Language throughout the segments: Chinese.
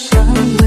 想你。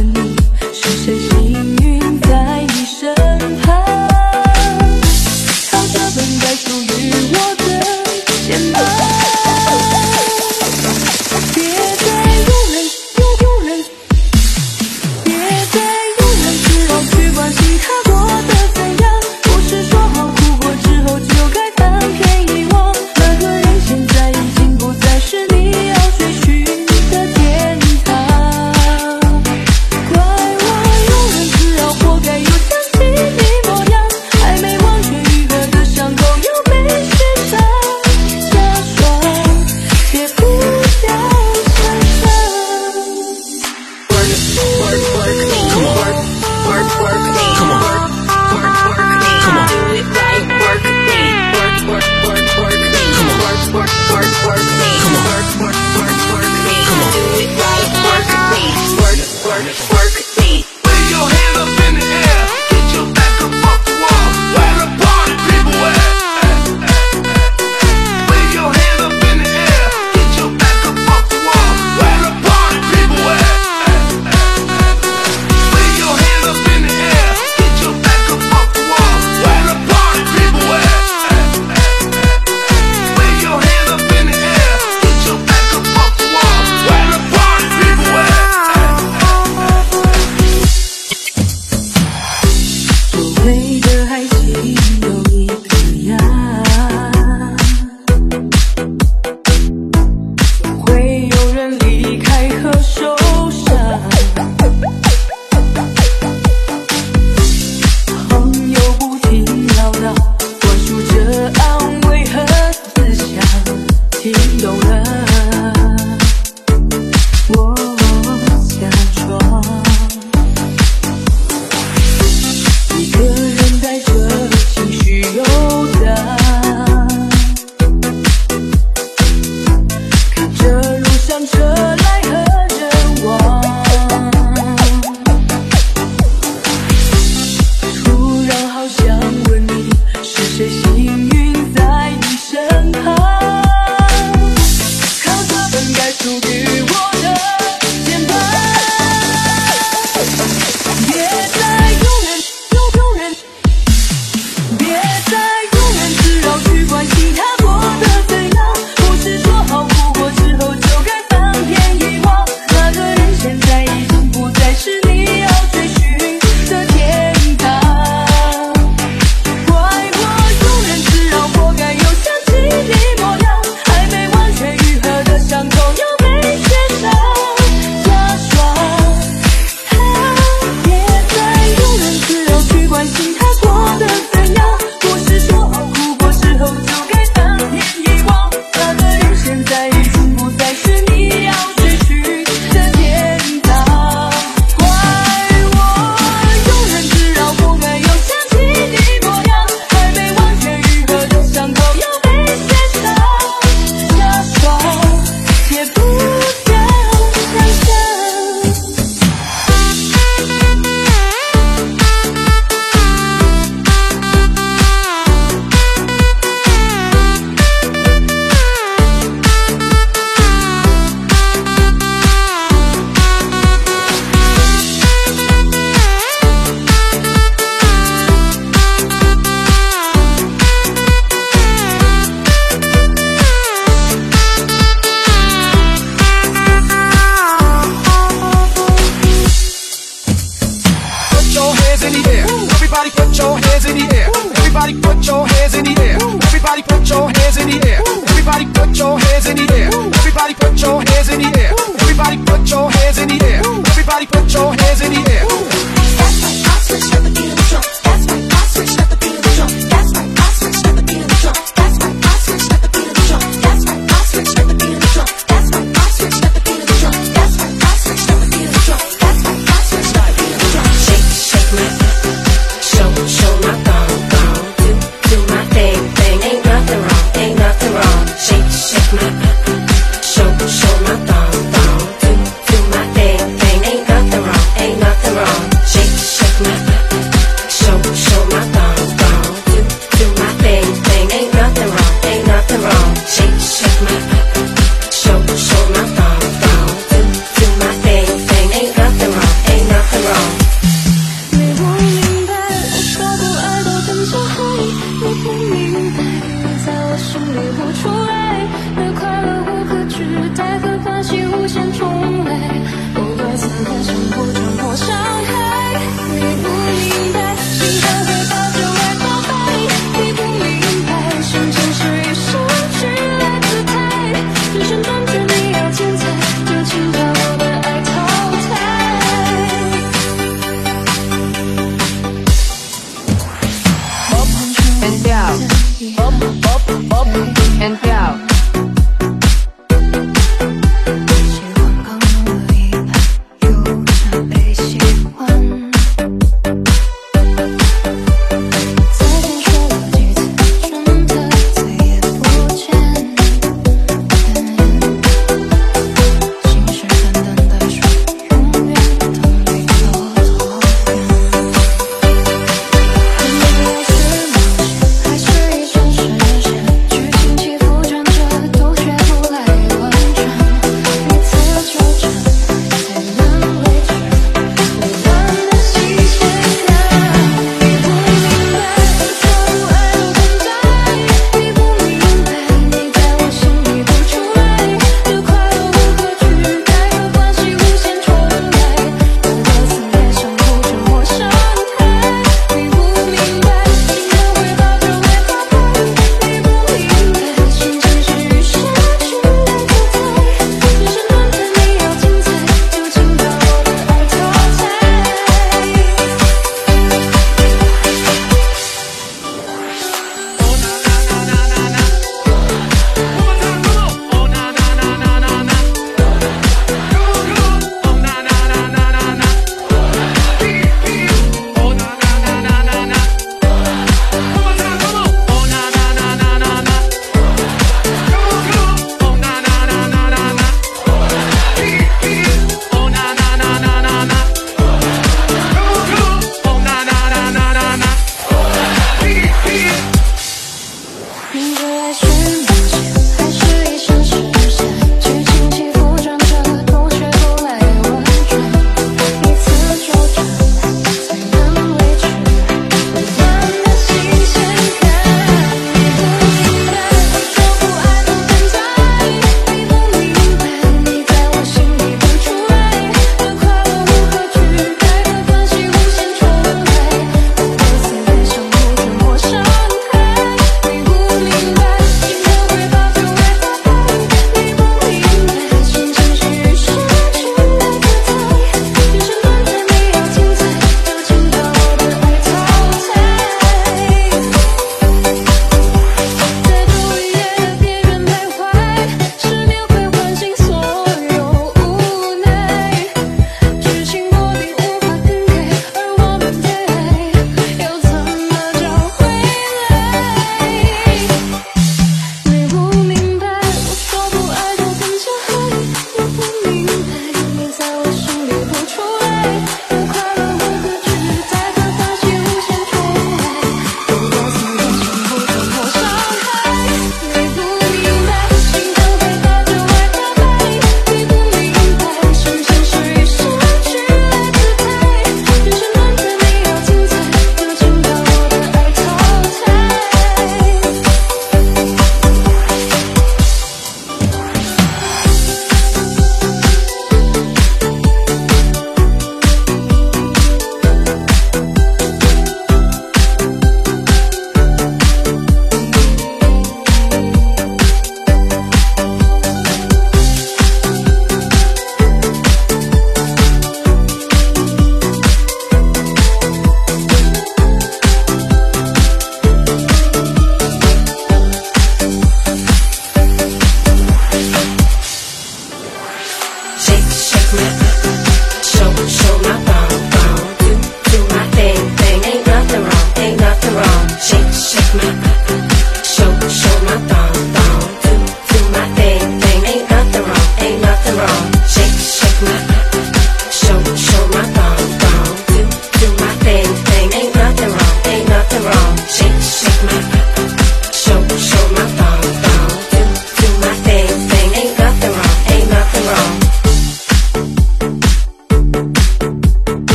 love.